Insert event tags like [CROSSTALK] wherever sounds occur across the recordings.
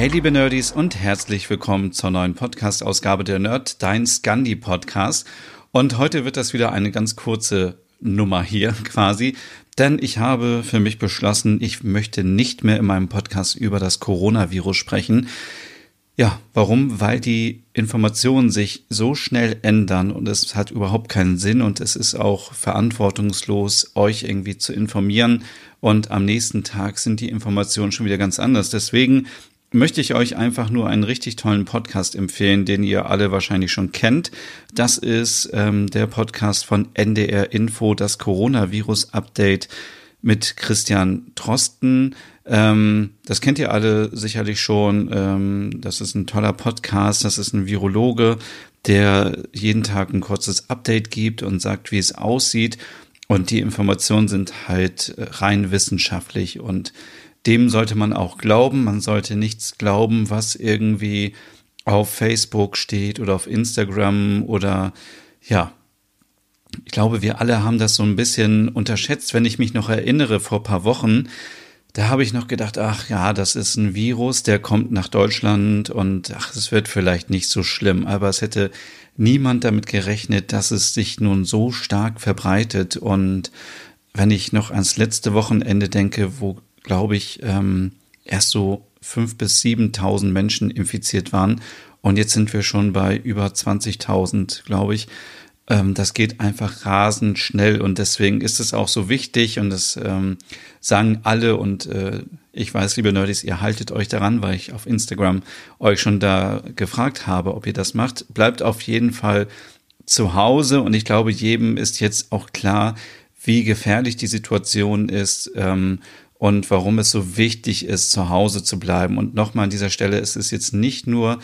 Hey liebe Nerdies und herzlich willkommen zur neuen Podcast-Ausgabe der Nerd, dein Scandi-Podcast. Und heute wird das wieder eine ganz kurze Nummer hier [LAUGHS] quasi, denn ich habe für mich beschlossen, ich möchte nicht mehr in meinem Podcast über das Coronavirus sprechen. Ja, warum? Weil die Informationen sich so schnell ändern und es hat überhaupt keinen Sinn und es ist auch verantwortungslos, euch irgendwie zu informieren und am nächsten Tag sind die Informationen schon wieder ganz anders. Deswegen möchte ich euch einfach nur einen richtig tollen Podcast empfehlen, den ihr alle wahrscheinlich schon kennt. Das ist ähm, der Podcast von NDR Info, das Coronavirus-Update mit Christian Trosten. Ähm, das kennt ihr alle sicherlich schon. Ähm, das ist ein toller Podcast. Das ist ein Virologe, der jeden Tag ein kurzes Update gibt und sagt, wie es aussieht. Und die Informationen sind halt rein wissenschaftlich und dem sollte man auch glauben. Man sollte nichts glauben, was irgendwie auf Facebook steht oder auf Instagram oder ja. Ich glaube, wir alle haben das so ein bisschen unterschätzt. Wenn ich mich noch erinnere, vor paar Wochen, da habe ich noch gedacht, ach ja, das ist ein Virus, der kommt nach Deutschland und ach, es wird vielleicht nicht so schlimm. Aber es hätte niemand damit gerechnet, dass es sich nun so stark verbreitet. Und wenn ich noch ans letzte Wochenende denke, wo glaube ich, ähm, erst so fünf bis 7.000 Menschen infiziert waren. Und jetzt sind wir schon bei über 20.000, glaube ich. Ähm, das geht einfach rasend schnell und deswegen ist es auch so wichtig und das ähm, sagen alle und äh, ich weiß, liebe Nerdies, ihr haltet euch daran, weil ich auf Instagram euch schon da gefragt habe, ob ihr das macht. Bleibt auf jeden Fall zu Hause und ich glaube, jedem ist jetzt auch klar, wie gefährlich die Situation ist ähm, und warum es so wichtig ist, zu Hause zu bleiben. Und nochmal an dieser Stelle, es ist jetzt nicht nur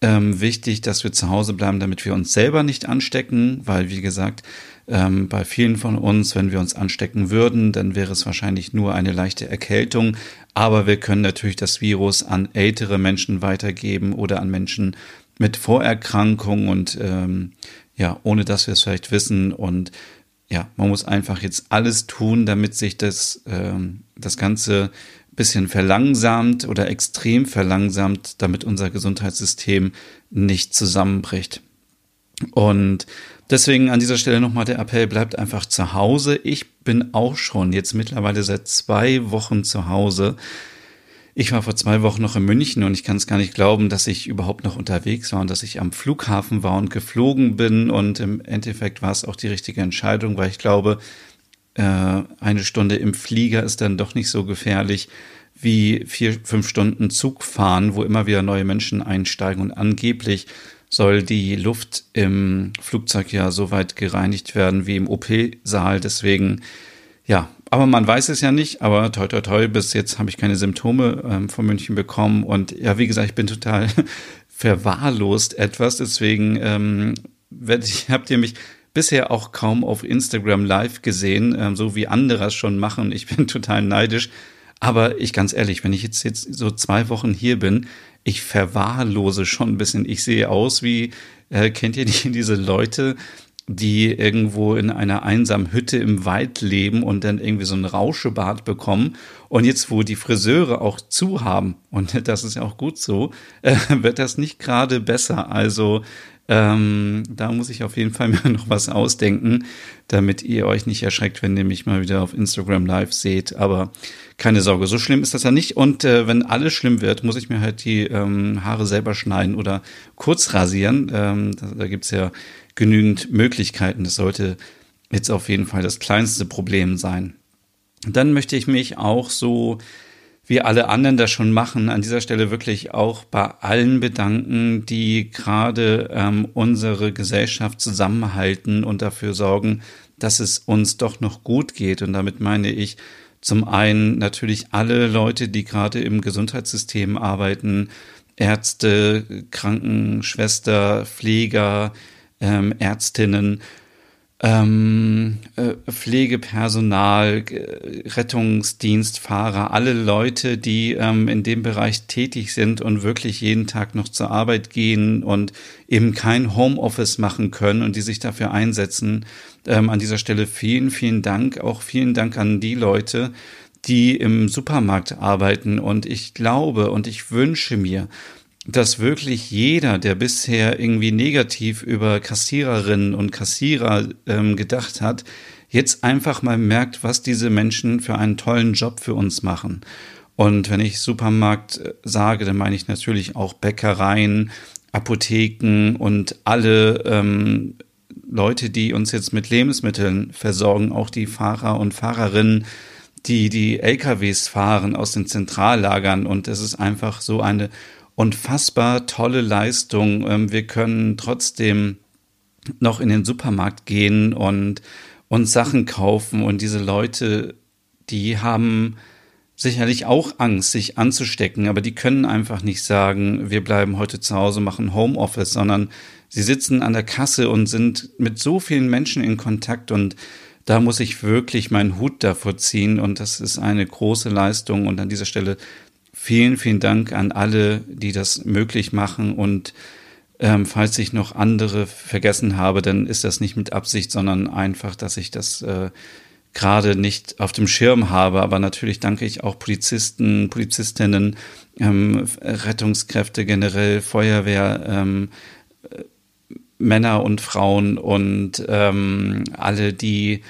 ähm, wichtig, dass wir zu Hause bleiben, damit wir uns selber nicht anstecken, weil, wie gesagt, ähm, bei vielen von uns, wenn wir uns anstecken würden, dann wäre es wahrscheinlich nur eine leichte Erkältung. Aber wir können natürlich das Virus an ältere Menschen weitergeben oder an Menschen mit Vorerkrankungen und ähm, ja, ohne dass wir es vielleicht wissen. Und ja, man muss einfach jetzt alles tun, damit sich das, ähm, das Ganze bisschen verlangsamt oder extrem verlangsamt, damit unser Gesundheitssystem nicht zusammenbricht. Und deswegen an dieser Stelle nochmal der Appell, bleibt einfach zu Hause. Ich bin auch schon jetzt mittlerweile seit zwei Wochen zu Hause. Ich war vor zwei Wochen noch in München und ich kann es gar nicht glauben, dass ich überhaupt noch unterwegs war und dass ich am Flughafen war und geflogen bin. Und im Endeffekt war es auch die richtige Entscheidung, weil ich glaube, äh, eine Stunde im Flieger ist dann doch nicht so gefährlich wie vier, fünf Stunden Zug fahren, wo immer wieder neue Menschen einsteigen und angeblich soll die Luft im Flugzeug ja so weit gereinigt werden wie im OP-Saal. Deswegen, ja, aber man weiß es ja nicht, aber toi toi toi, bis jetzt habe ich keine Symptome ähm, von München bekommen. Und ja, wie gesagt, ich bin total [LAUGHS] verwahrlost etwas. Deswegen ähm, ich, [LAUGHS] habt ihr mich bisher auch kaum auf Instagram live gesehen, ähm, so wie andere es schon machen. Ich bin [LAUGHS] total neidisch. Aber ich ganz ehrlich, wenn ich jetzt, jetzt so zwei Wochen hier bin, ich verwahrlose schon ein bisschen. Ich sehe aus wie, äh, kennt ihr die, diese Leute, die irgendwo in einer einsamen Hütte im Wald leben und dann irgendwie so ein Rauschebad bekommen. Und jetzt, wo die Friseure auch zu haben, und [LAUGHS] das ist ja auch gut so, äh, wird das nicht gerade besser. Also ähm, da muss ich auf jeden Fall [LAUGHS] mir noch was ausdenken, damit ihr euch nicht erschreckt, wenn ihr mich mal wieder auf Instagram live seht. Aber keine Sorge, so schlimm ist das ja nicht. Und äh, wenn alles schlimm wird, muss ich mir halt die ähm, Haare selber schneiden oder kurz rasieren. Ähm, da, da gibt's ja genügend Möglichkeiten. Das sollte jetzt auf jeden Fall das kleinste Problem sein. Dann möchte ich mich auch so wie alle anderen das schon machen, an dieser Stelle wirklich auch bei allen bedanken, die gerade ähm, unsere Gesellschaft zusammenhalten und dafür sorgen, dass es uns doch noch gut geht. Und damit meine ich Zum einen natürlich alle Leute, die gerade im Gesundheitssystem arbeiten, Ärzte, Krankenschwester, Pfleger, ähm, Ärztinnen ähm, äh, Pflegepersonal, Rettungsdienstfahrer, alle Leute, die ähm, in dem Bereich tätig sind und wirklich jeden Tag noch zur Arbeit gehen und eben kein Homeoffice machen können und die sich dafür einsetzen. Ähm, an dieser Stelle vielen, vielen Dank. Auch vielen Dank an die Leute, die im Supermarkt arbeiten. Und ich glaube und ich wünsche mir, dass wirklich jeder, der bisher irgendwie negativ über Kassiererinnen und Kassierer ähm, gedacht hat, jetzt einfach mal merkt, was diese Menschen für einen tollen Job für uns machen. Und wenn ich Supermarkt äh, sage, dann meine ich natürlich auch Bäckereien, Apotheken und alle ähm, Leute, die uns jetzt mit Lebensmitteln versorgen, auch die Fahrer und Fahrerinnen, die die LKWs fahren aus den Zentrallagern. Und es ist einfach so eine unfassbar tolle Leistung. Ähm, wir können trotzdem noch in den Supermarkt gehen und uns Sachen kaufen. Und diese Leute, die haben sicherlich auch Angst, sich anzustecken, aber die können einfach nicht sagen, wir bleiben heute zu Hause, machen Homeoffice, sondern sie sitzen an der Kasse und sind mit so vielen Menschen in Kontakt. Und da muss ich wirklich meinen Hut davor ziehen. Und das ist eine große Leistung. Und an dieser Stelle Vielen, vielen Dank an alle, die das möglich machen und ähm, falls ich noch andere vergessen habe, dann ist das nicht mit Absicht, sondern einfach, dass ich das äh, gerade nicht auf dem Schirm habe. Aber natürlich danke ich auch Polizisten, Polizistinnen, ähm, Rettungskräfte generell, Feuerwehr, ähm, Männer und Frauen und ähm, alle, die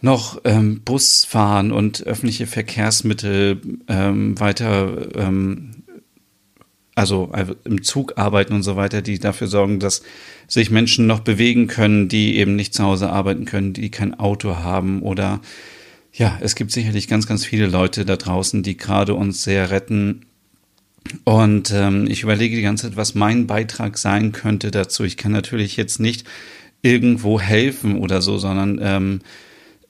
noch ähm, Bus fahren und öffentliche Verkehrsmittel ähm, weiter, ähm, also, also im Zug arbeiten und so weiter, die dafür sorgen, dass sich Menschen noch bewegen können, die eben nicht zu Hause arbeiten können, die kein Auto haben oder ja, es gibt sicherlich ganz, ganz viele Leute da draußen, die gerade uns sehr retten. Und ähm, ich überlege die ganze Zeit, was mein Beitrag sein könnte dazu. Ich kann natürlich jetzt nicht irgendwo helfen oder so, sondern ähm,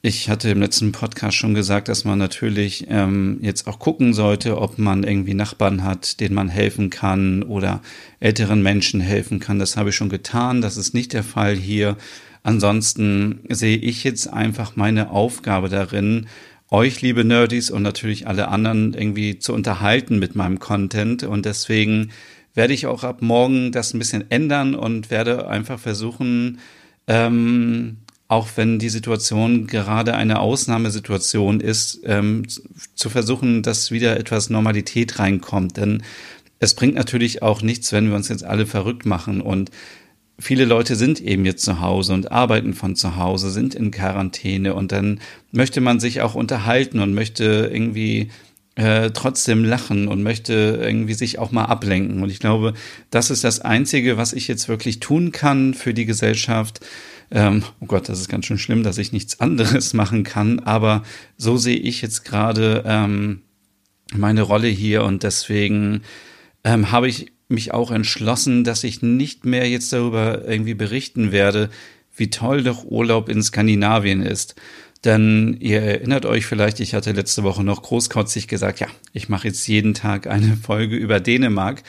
ich hatte im letzten Podcast schon gesagt, dass man natürlich ähm, jetzt auch gucken sollte, ob man irgendwie Nachbarn hat, denen man helfen kann oder älteren Menschen helfen kann. Das habe ich schon getan. Das ist nicht der Fall hier. Ansonsten sehe ich jetzt einfach meine Aufgabe darin, euch, liebe Nerdies und natürlich alle anderen irgendwie zu unterhalten mit meinem Content. Und deswegen werde ich auch ab morgen das ein bisschen ändern und werde einfach versuchen, ähm, auch wenn die Situation gerade eine Ausnahmesituation ist, ähm, zu versuchen, dass wieder etwas Normalität reinkommt. Denn es bringt natürlich auch nichts, wenn wir uns jetzt alle verrückt machen und viele Leute sind eben jetzt zu Hause und arbeiten von zu Hause, sind in Quarantäne und dann möchte man sich auch unterhalten und möchte irgendwie äh, trotzdem lachen und möchte irgendwie sich auch mal ablenken. Und ich glaube, das ist das Einzige, was ich jetzt wirklich tun kann für die Gesellschaft ähm, oh Gott, das ist ganz schön schlimm, dass ich nichts anderes [LAUGHS] machen kann, aber so sehe ich jetzt gerade ähm, meine Rolle hier und deswegen ähm, habe ich mich auch entschlossen, dass ich nicht mehr jetzt darüber irgendwie berichten werde, wie toll doch Urlaub in Skandinavien ist. Denn ihr erinnert euch vielleicht, ich hatte letzte Woche noch großkotzig gesagt, ja, ich mache jetzt jeden Tag eine [LAUGHS] Folge über Dänemark.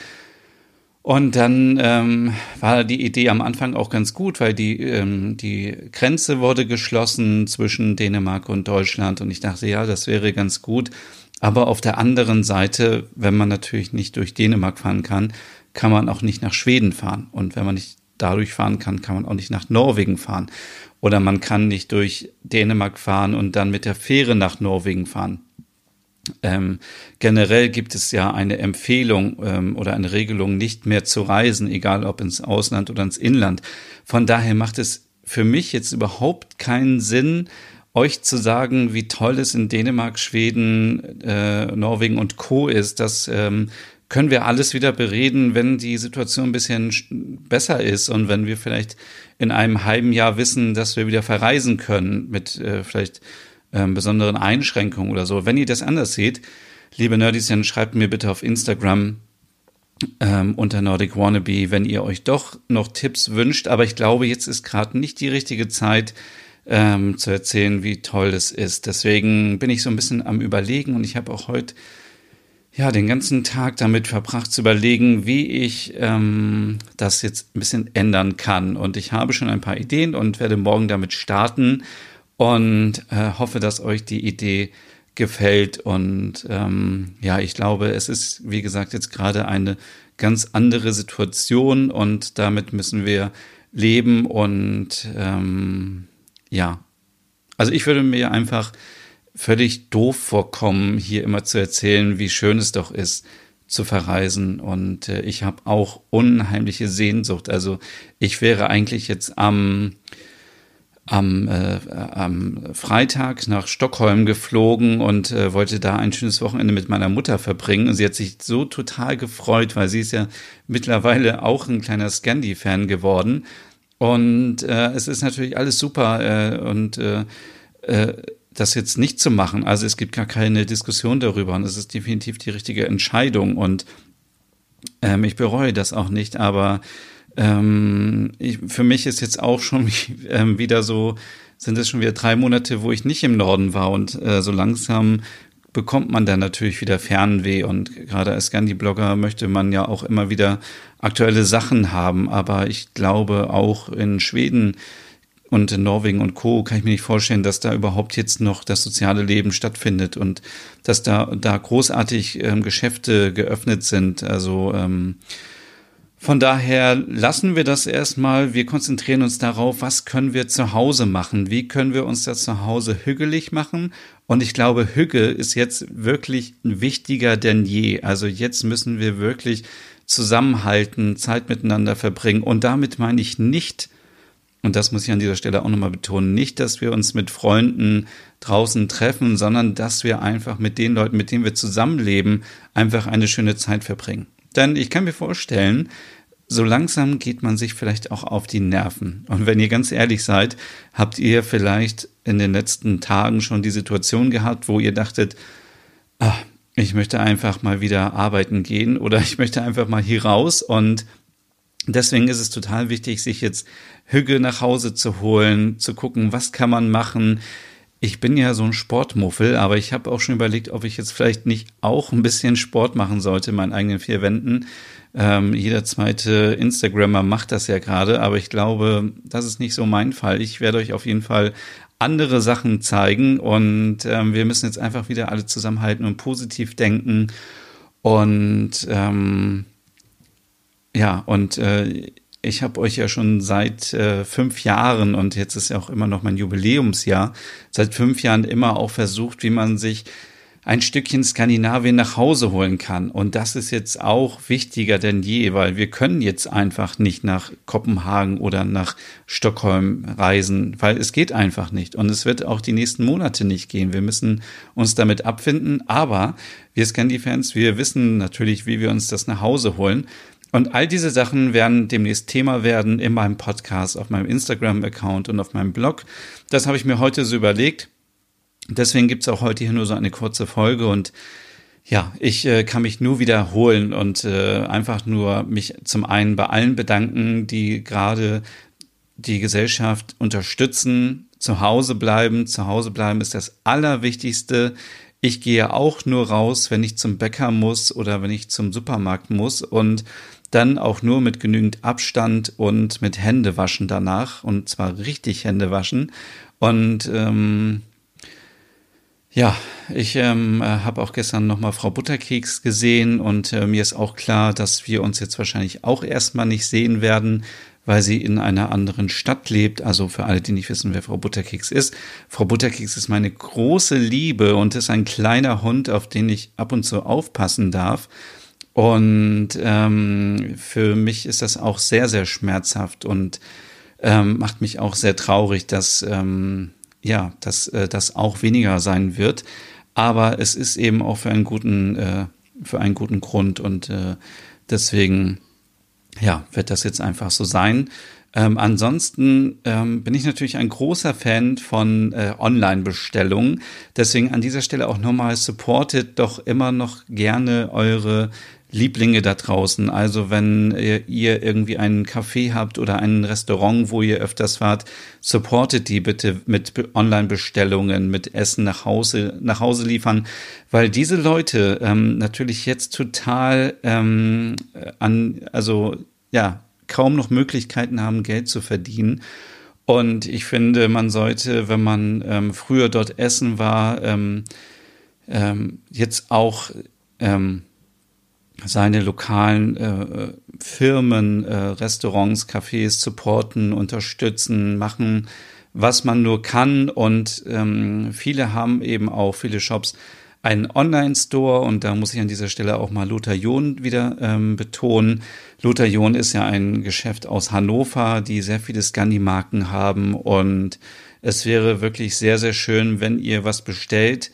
Und dann ähm, war die Idee am Anfang auch ganz gut, weil die, ähm, die Grenze wurde geschlossen zwischen Dänemark und Deutschland. Und ich dachte, ja, das wäre ganz gut. Aber auf der anderen Seite, wenn man natürlich nicht durch Dänemark fahren kann, kann man auch nicht nach Schweden fahren. Und wenn man nicht dadurch fahren kann, kann man auch nicht nach Norwegen fahren. Oder man kann nicht durch Dänemark fahren und dann mit der Fähre nach Norwegen fahren. Ähm, generell gibt es ja eine Empfehlung ähm, oder eine Regelung, nicht mehr zu reisen, egal ob ins Ausland oder ins Inland. Von daher macht es für mich jetzt überhaupt keinen Sinn, euch zu sagen, wie toll es in Dänemark, Schweden, äh, Norwegen und Co. ist. Das ähm, können wir alles wieder bereden, wenn die Situation ein bisschen besser ist und wenn wir vielleicht in einem halben Jahr wissen, dass wir wieder verreisen können mit äh, vielleicht ähm, besonderen Einschränkungen oder so. Wenn ihr das anders seht, liebe Nerdies, dann schreibt mir bitte auf Instagram ähm, unter Nordic Wannabe, wenn ihr euch doch noch Tipps wünscht. Aber ich glaube, jetzt ist gerade nicht die richtige Zeit, ähm, zu erzählen, wie toll es ist. Deswegen bin ich so ein bisschen am Überlegen und ich habe auch heute ja den ganzen Tag damit verbracht zu überlegen, wie ich ähm, das jetzt ein bisschen ändern kann. Und ich habe schon ein paar Ideen und werde morgen damit starten und äh, hoffe, dass euch die Idee gefällt. Und ähm, ja, ich glaube, es ist, wie gesagt, jetzt gerade eine ganz andere Situation und damit müssen wir leben und ähm, ja, also ich würde mir einfach völlig doof vorkommen, hier immer zu erzählen, wie schön es doch ist, zu verreisen. Und äh, ich habe auch unheimliche Sehnsucht. Also ich wäre eigentlich jetzt am, am, äh, am Freitag nach Stockholm geflogen und äh, wollte da ein schönes Wochenende mit meiner Mutter verbringen. Und sie hat sich so total gefreut, weil sie ist ja mittlerweile auch ein kleiner Scandi-Fan geworden. Und äh, es ist natürlich alles super äh, und äh, äh, das jetzt nicht zu machen. Also es gibt gar keine Diskussion darüber und es ist definitiv die richtige Entscheidung und ähm, ich bereue das auch nicht, aber ähm, ich, für mich ist jetzt auch schon [LAUGHS] ähm, wieder so, sind es schon wieder drei Monate, wo ich nicht im Norden war und äh, so langsam bekommt man dann natürlich wieder Fernweh und gerade als Scandi-Blogger möchte man ja auch immer wieder aktuelle Sachen haben, aber ich glaube auch in Schweden und in Norwegen und Co. kann ich mir nicht vorstellen, dass da überhaupt jetzt noch das soziale Leben stattfindet und dass da, da großartig ähm, Geschäfte geöffnet sind. Also ähm, von daher lassen wir das erstmal. Wir konzentrieren uns darauf, was können wir zu Hause machen? Wie können wir uns das zu Hause hügelig machen? Und ich glaube, Hüge ist jetzt wirklich wichtiger denn je. Also jetzt müssen wir wirklich zusammenhalten, Zeit miteinander verbringen. Und damit meine ich nicht, und das muss ich an dieser Stelle auch nochmal betonen, nicht, dass wir uns mit Freunden draußen treffen, sondern dass wir einfach mit den Leuten, mit denen wir zusammenleben, einfach eine schöne Zeit verbringen. Denn ich kann mir vorstellen, so langsam geht man sich vielleicht auch auf die Nerven. Und wenn ihr ganz ehrlich seid, habt ihr vielleicht in den letzten Tagen schon die Situation gehabt, wo ihr dachtet, ach, ich möchte einfach mal wieder arbeiten gehen oder ich möchte einfach mal hier raus und Deswegen ist es total wichtig, sich jetzt Hüge nach Hause zu holen, zu gucken, was kann man machen. Ich bin ja so ein Sportmuffel, aber ich habe auch schon überlegt, ob ich jetzt vielleicht nicht auch ein bisschen Sport machen sollte in meinen eigenen vier Wänden. Ähm, jeder zweite Instagrammer macht das ja gerade, aber ich glaube, das ist nicht so mein Fall. Ich werde euch auf jeden Fall andere Sachen zeigen und ähm, wir müssen jetzt einfach wieder alle zusammenhalten und positiv denken und ähm, ja und äh, ich habe euch ja schon seit äh, fünf Jahren und jetzt ist ja auch immer noch mein Jubiläumsjahr, seit fünf Jahren immer auch versucht, wie man sich ein Stückchen Skandinavien nach Hause holen kann. Und das ist jetzt auch wichtiger denn je, weil wir können jetzt einfach nicht nach Kopenhagen oder nach Stockholm reisen, weil es geht einfach nicht. Und es wird auch die nächsten Monate nicht gehen. Wir müssen uns damit abfinden. Aber wir Scandi-Fans, wir wissen natürlich, wie wir uns das nach Hause holen. Und all diese Sachen werden demnächst Thema werden in meinem Podcast, auf meinem Instagram-Account und auf meinem Blog. Das habe ich mir heute so überlegt. Deswegen gibt's auch heute hier nur so eine kurze Folge und ja, ich äh, kann mich nur wiederholen und äh, einfach nur mich zum einen bei allen bedanken, die gerade die Gesellschaft unterstützen, zu Hause bleiben. Zu Hause bleiben ist das Allerwichtigste. Ich gehe auch nur raus, wenn ich zum Bäcker muss oder wenn ich zum Supermarkt muss und dann auch nur mit genügend Abstand und mit Händewaschen danach und zwar richtig Händewaschen. Und ähm, ja, ich ähm, habe auch gestern nochmal Frau Butterkeks gesehen und äh, mir ist auch klar, dass wir uns jetzt wahrscheinlich auch erstmal nicht sehen werden, weil sie in einer anderen Stadt lebt. Also für alle, die nicht wissen, wer Frau Butterkeks ist. Frau Butterkeks ist meine große Liebe und ist ein kleiner Hund, auf den ich ab und zu aufpassen darf. Und ähm, für mich ist das auch sehr, sehr schmerzhaft und ähm, macht mich auch sehr traurig, dass ähm, ja, dass äh, das auch weniger sein wird. Aber es ist eben auch für einen guten, äh, für einen guten Grund und äh, deswegen, ja, wird das jetzt einfach so sein. Ähm, ansonsten ähm, bin ich natürlich ein großer Fan von äh, Online-Bestellungen. Deswegen an dieser Stelle auch nochmal supportet doch immer noch gerne eure Lieblinge da draußen. Also wenn ihr irgendwie einen Café habt oder ein Restaurant, wo ihr öfters fahrt, supportet die bitte mit Online-Bestellungen, mit Essen nach Hause, nach Hause liefern, weil diese Leute ähm, natürlich jetzt total ähm, an, also ja, kaum noch Möglichkeiten haben, Geld zu verdienen. Und ich finde, man sollte, wenn man ähm, früher dort essen war, ähm, ähm, jetzt auch ähm, seine lokalen äh, Firmen, äh, Restaurants, Cafés supporten, unterstützen, machen, was man nur kann. Und ähm, viele haben eben auch, viele Shops, einen Online-Store und da muss ich an dieser Stelle auch mal Lothar John wieder ähm, betonen. Lothar John ist ja ein Geschäft aus Hannover, die sehr viele Scandi-Marken haben und es wäre wirklich sehr, sehr schön, wenn ihr was bestellt,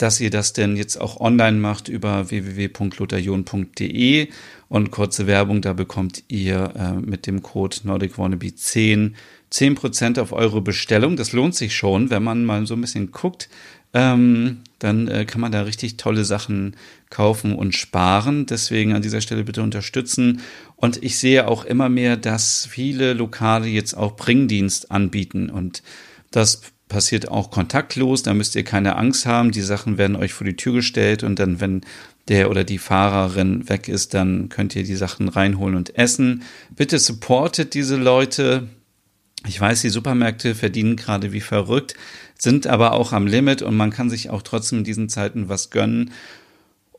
dass ihr das denn jetzt auch online macht über www.lotharjon.de und kurze Werbung, da bekommt ihr äh, mit dem Code Nordic Wannabe 10 10% auf eure Bestellung. Das lohnt sich schon, wenn man mal so ein bisschen guckt. Ähm, dann äh, kann man da richtig tolle Sachen kaufen und sparen. Deswegen an dieser Stelle bitte unterstützen. Und ich sehe auch immer mehr, dass viele Lokale jetzt auch Bringdienst anbieten. Und das passiert auch kontaktlos. Da müsst ihr keine Angst haben. Die Sachen werden euch vor die Tür gestellt und dann, wenn der oder die Fahrerin weg ist, dann könnt ihr die Sachen reinholen und essen. Bitte supportet diese Leute. Ich weiß, die Supermärkte verdienen gerade wie verrückt, sind aber auch am Limit und man kann sich auch trotzdem in diesen Zeiten was gönnen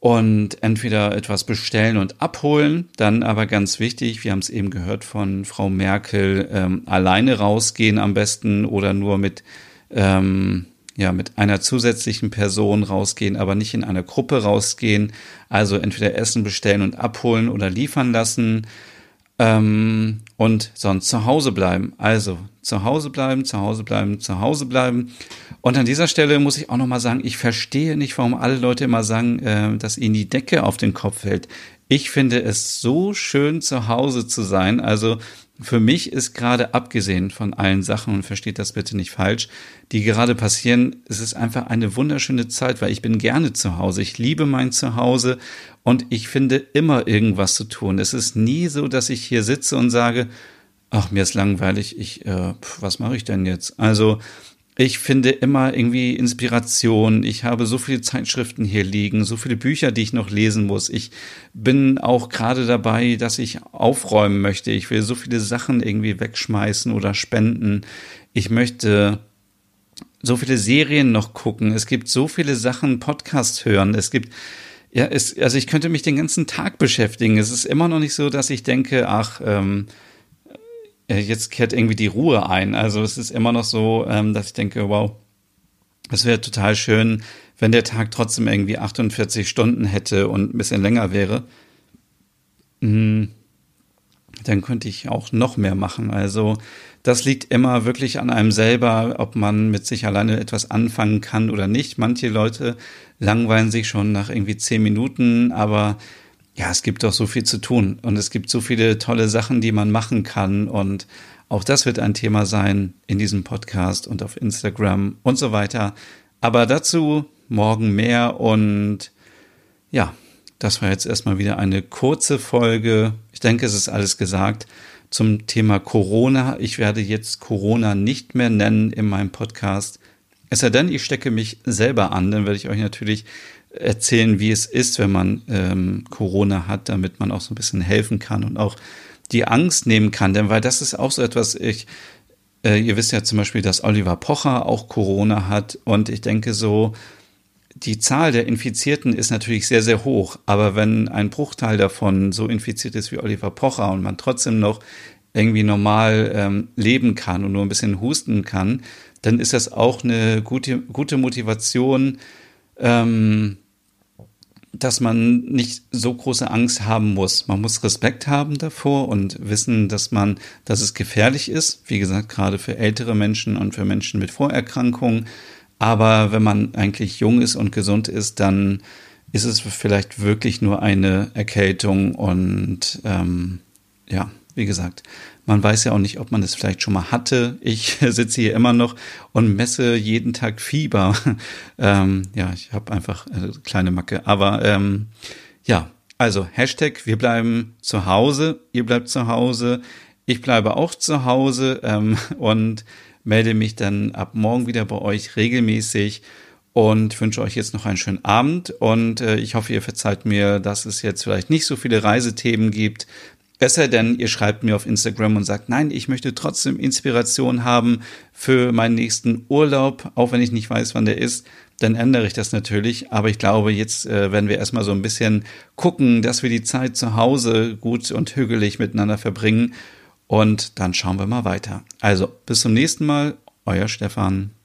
und entweder etwas bestellen und abholen, dann aber ganz wichtig, wir haben es eben gehört von Frau Merkel, ähm, alleine rausgehen am besten oder nur mit ähm, ja, mit einer zusätzlichen Person rausgehen, aber nicht in einer Gruppe rausgehen. Also entweder Essen bestellen und abholen oder liefern lassen ähm, und sonst zu Hause bleiben. Also zu Hause bleiben, zu Hause bleiben, zu Hause bleiben. Und an dieser Stelle muss ich auch nochmal sagen, ich verstehe nicht, warum alle Leute immer sagen, äh, dass ihnen die Decke auf den Kopf fällt. Ich finde es so schön, zu Hause zu sein. Also für mich ist gerade abgesehen von allen Sachen, und versteht das bitte nicht falsch, die gerade passieren, es ist einfach eine wunderschöne Zeit, weil ich bin gerne zu Hause. Ich liebe mein Zuhause und ich finde immer irgendwas zu tun. Es ist nie so, dass ich hier sitze und sage, ach, mir ist langweilig, ich, äh, was mache ich denn jetzt? Also, ich finde immer irgendwie Inspiration. Ich habe so viele Zeitschriften hier liegen, so viele Bücher, die ich noch lesen muss. Ich bin auch gerade dabei, dass ich aufräumen möchte. Ich will so viele Sachen irgendwie wegschmeißen oder spenden. Ich möchte so viele Serien noch gucken. Es gibt so viele Sachen, Podcasts hören. Es gibt, ja, es, also ich könnte mich den ganzen Tag beschäftigen. Es ist immer noch nicht so, dass ich denke, ach, ähm, äh, jetzt kehrt irgendwie die Ruhe ein. Also es ist immer noch so, ähm, dass ich denke, wow, es wäre total schön, wenn der Tag trotzdem irgendwie 48 Stunden hätte und ein bisschen länger wäre. Hm, dann könnte ich auch noch mehr machen. Also das liegt immer wirklich an einem selber, ob man mit sich alleine etwas anfangen kann oder nicht. Manche Leute langweilen sich schon nach irgendwie zehn Minuten, aber ja, es gibt doch so viel zu tun und es gibt so viele tolle Sachen, die man machen kann und auch das wird ein Thema sein in diesem Podcast und auf Instagram und so weiter. Aber dazu morgen mehr und ja, das war jetzt erstmal wieder eine kurze Folge. Ich denke, es ist alles gesagt zum Thema Corona. Ich werde jetzt Corona nicht mehr nennen in meinem Podcast. Es sei denn, ich stecke mich selber an, dann werde ich euch natürlich erzählen, wie es ist, wenn man ähm, Corona hat, damit man auch so ein bisschen helfen kann und auch die Angst nehmen kann. Denn weil das ist auch so etwas, ich, äh, ihr wisst ja zum Beispiel, dass Oliver Pocher auch Corona hat und ich denke so, die Zahl der Infizierten ist natürlich sehr, sehr hoch. Aber wenn ein Bruchteil davon so infiziert ist wie Oliver Pocher und man trotzdem noch irgendwie normal ähm, leben kann und nur ein bisschen husten kann, dann ist das auch eine gute, gute Motivation, ähm, dass man nicht so große Angst haben muss. Man muss Respekt haben davor und wissen, dass man, dass es gefährlich ist. Wie gesagt, gerade für ältere Menschen und für Menschen mit Vorerkrankungen. Aber wenn man eigentlich jung ist und gesund ist, dann ist es vielleicht wirklich nur eine Erkältung und ähm, ja, wie gesagt, man weiß ja auch nicht, ob man es vielleicht schon mal hatte. Ich [LAUGHS] sitze hier immer noch und messe jeden Tag Fieber. [LAUGHS] ähm, ja, ich habe einfach eine kleine Macke. Aber ähm, ja, Also Hashtag, wir bleiben zu Hause, ihr bleibt zu Hause, ich bleibe auch zu Hause ähm, [LAUGHS] und melde mich dann ab morgen wieder bei euch regelmäßig und wünsche euch jetzt noch einen schönen Abend und äh, ich hoffe, ihr verzeiht mir, dass es jetzt vielleicht nicht so viele Reisethemen gibt. Besser denn, ihr schreibt mir auf Instagram und sagt, nein, ich möchte trotzdem Inspiration haben für meinen nächsten Urlaub, auch wenn ich nicht weiß, wann der ist, dann ändere ich das natürlich. Aber ich glaube, jetzt äh, werden wir erstmal so ein bisschen gucken, dass wir die Zeit zu Hause gut und hügelig miteinander verbringen. Und dann schauen wir mal weiter. Also, bis zum nächsten Mal, euer Stefan.